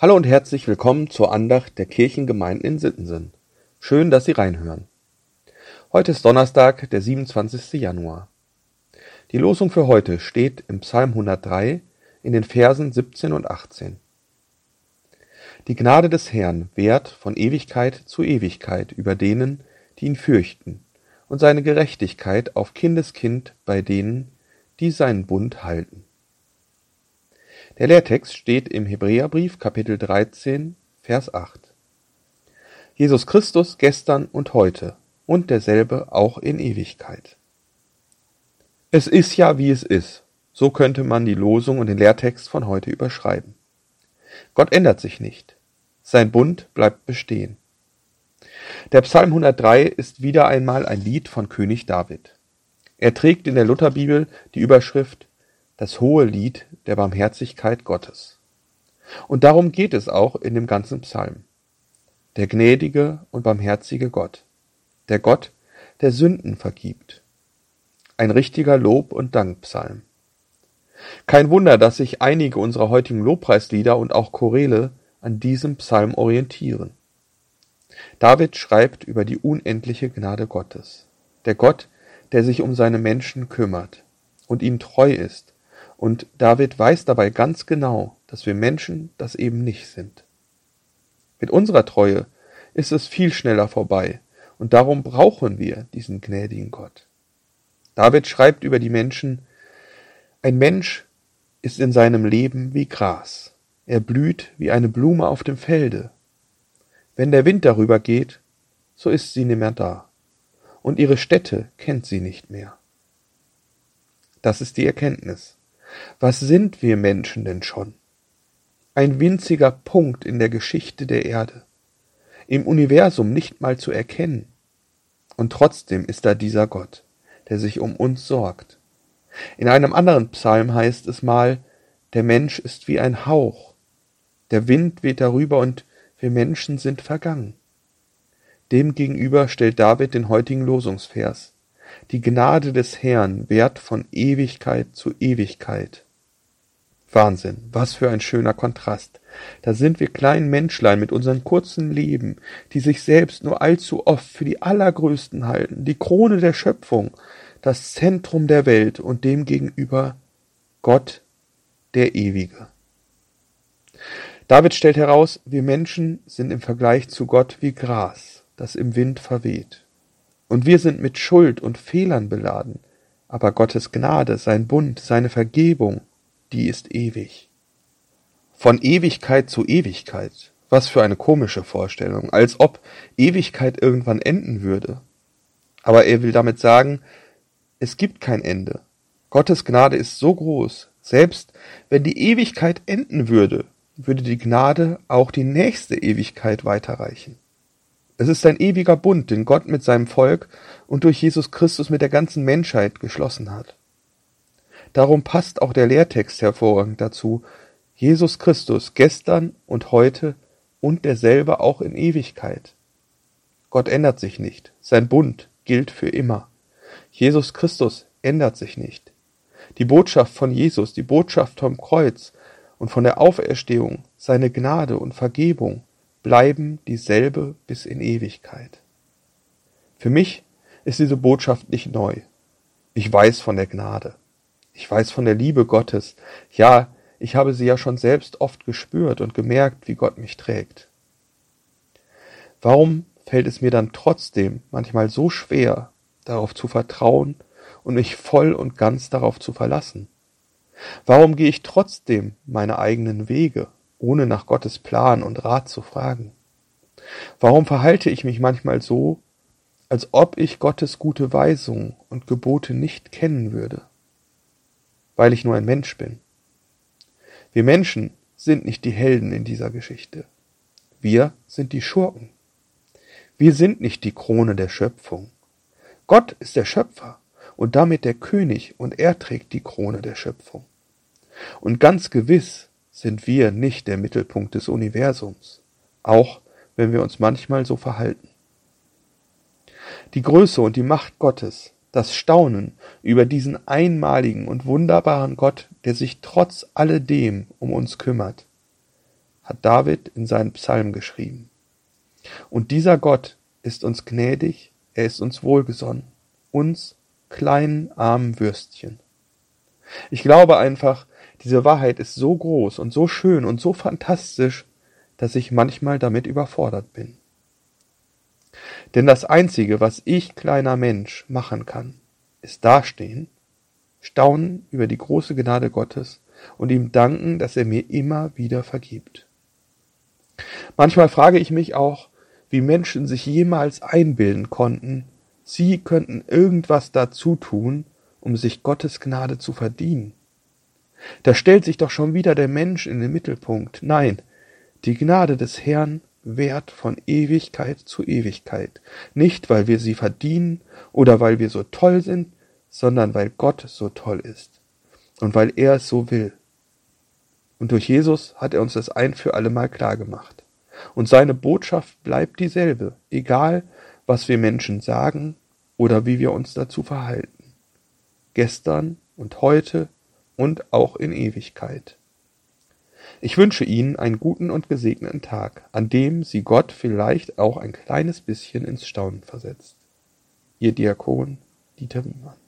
Hallo und herzlich willkommen zur Andacht der Kirchengemeinden in Sittensen. Schön, dass Sie reinhören. Heute ist Donnerstag, der 27. Januar. Die Losung für heute steht im Psalm 103 in den Versen 17 und 18. Die Gnade des Herrn währt von Ewigkeit zu Ewigkeit über denen, die ihn fürchten, und seine Gerechtigkeit auf Kindeskind bei denen, die seinen Bund halten. Der Lehrtext steht im Hebräerbrief Kapitel 13, Vers 8. Jesus Christus gestern und heute und derselbe auch in Ewigkeit. Es ist ja, wie es ist. So könnte man die Losung und den Lehrtext von heute überschreiben. Gott ändert sich nicht. Sein Bund bleibt bestehen. Der Psalm 103 ist wieder einmal ein Lied von König David. Er trägt in der Lutherbibel die Überschrift das hohe Lied der Barmherzigkeit Gottes. Und darum geht es auch in dem ganzen Psalm. Der gnädige und barmherzige Gott, der Gott, der Sünden vergibt. Ein richtiger Lob- und Dankpsalm. Kein Wunder, dass sich einige unserer heutigen Lobpreislieder und auch Choräle an diesem Psalm orientieren. David schreibt über die unendliche Gnade Gottes. Der Gott, der sich um seine Menschen kümmert und ihnen treu ist und David weiß dabei ganz genau, dass wir Menschen das eben nicht sind. Mit unserer Treue ist es viel schneller vorbei, und darum brauchen wir diesen gnädigen Gott. David schreibt über die Menschen, ein Mensch ist in seinem Leben wie Gras, er blüht wie eine Blume auf dem Felde. Wenn der Wind darüber geht, so ist sie nimmer da, und ihre Stätte kennt sie nicht mehr. Das ist die Erkenntnis. Was sind wir Menschen denn schon? Ein winziger Punkt in der Geschichte der Erde, im Universum nicht mal zu erkennen. Und trotzdem ist da dieser Gott, der sich um uns sorgt. In einem anderen Psalm heißt es mal, der Mensch ist wie ein Hauch, der Wind weht darüber und wir Menschen sind vergangen. Demgegenüber stellt David den heutigen Losungsvers. Die Gnade des Herrn währt von Ewigkeit zu Ewigkeit. Wahnsinn, was für ein schöner Kontrast. Da sind wir kleinen Menschlein mit unserem kurzen Leben, die sich selbst nur allzu oft für die Allergrößten halten, die Krone der Schöpfung, das Zentrum der Welt und demgegenüber Gott, der Ewige. David stellt heraus, wir Menschen sind im Vergleich zu Gott wie Gras, das im Wind verweht. Und wir sind mit Schuld und Fehlern beladen, aber Gottes Gnade, sein Bund, seine Vergebung, die ist ewig. Von Ewigkeit zu Ewigkeit. Was für eine komische Vorstellung, als ob Ewigkeit irgendwann enden würde. Aber er will damit sagen, es gibt kein Ende. Gottes Gnade ist so groß, selbst wenn die Ewigkeit enden würde, würde die Gnade auch die nächste Ewigkeit weiterreichen. Es ist ein ewiger Bund, den Gott mit seinem Volk und durch Jesus Christus mit der ganzen Menschheit geschlossen hat. Darum passt auch der Lehrtext hervorragend dazu. Jesus Christus gestern und heute und derselbe auch in Ewigkeit. Gott ändert sich nicht. Sein Bund gilt für immer. Jesus Christus ändert sich nicht. Die Botschaft von Jesus, die Botschaft vom Kreuz und von der Auferstehung, seine Gnade und Vergebung, bleiben dieselbe bis in Ewigkeit. Für mich ist diese Botschaft nicht neu. Ich weiß von der Gnade. Ich weiß von der Liebe Gottes. Ja, ich habe sie ja schon selbst oft gespürt und gemerkt, wie Gott mich trägt. Warum fällt es mir dann trotzdem manchmal so schwer, darauf zu vertrauen und mich voll und ganz darauf zu verlassen? Warum gehe ich trotzdem meine eigenen Wege ohne nach Gottes Plan und Rat zu fragen? Warum verhalte ich mich manchmal so, als ob ich Gottes gute Weisungen und Gebote nicht kennen würde? Weil ich nur ein Mensch bin. Wir Menschen sind nicht die Helden in dieser Geschichte. Wir sind die Schurken. Wir sind nicht die Krone der Schöpfung. Gott ist der Schöpfer und damit der König und er trägt die Krone der Schöpfung. Und ganz gewiss sind wir nicht der Mittelpunkt des Universums, auch wenn wir uns manchmal so verhalten. Die Größe und die Macht Gottes, das Staunen über diesen einmaligen und wunderbaren Gott, der sich trotz alledem um uns kümmert, hat David in seinen Psalm geschrieben. Und dieser Gott ist uns gnädig, er ist uns wohlgesonnen, uns kleinen armen Würstchen. Ich glaube einfach, diese Wahrheit ist so groß und so schön und so fantastisch, dass ich manchmal damit überfordert bin. Denn das Einzige, was ich, kleiner Mensch, machen kann, ist dastehen, staunen über die große Gnade Gottes und ihm danken, dass er mir immer wieder vergibt. Manchmal frage ich mich auch, wie Menschen sich jemals einbilden konnten, sie könnten irgendwas dazu tun, um sich Gottes Gnade zu verdienen. Da stellt sich doch schon wieder der Mensch in den Mittelpunkt. Nein, die Gnade des Herrn währt von Ewigkeit zu Ewigkeit, nicht weil wir sie verdienen oder weil wir so toll sind, sondern weil Gott so toll ist und weil er es so will. Und durch Jesus hat er uns das ein für allemal klar gemacht. Und seine Botschaft bleibt dieselbe, egal was wir Menschen sagen oder wie wir uns dazu verhalten. Gestern und heute und auch in Ewigkeit. Ich wünsche Ihnen einen guten und gesegneten Tag, an dem Sie Gott vielleicht auch ein kleines bisschen ins Staunen versetzt. Ihr Diakon Dieter Wiemann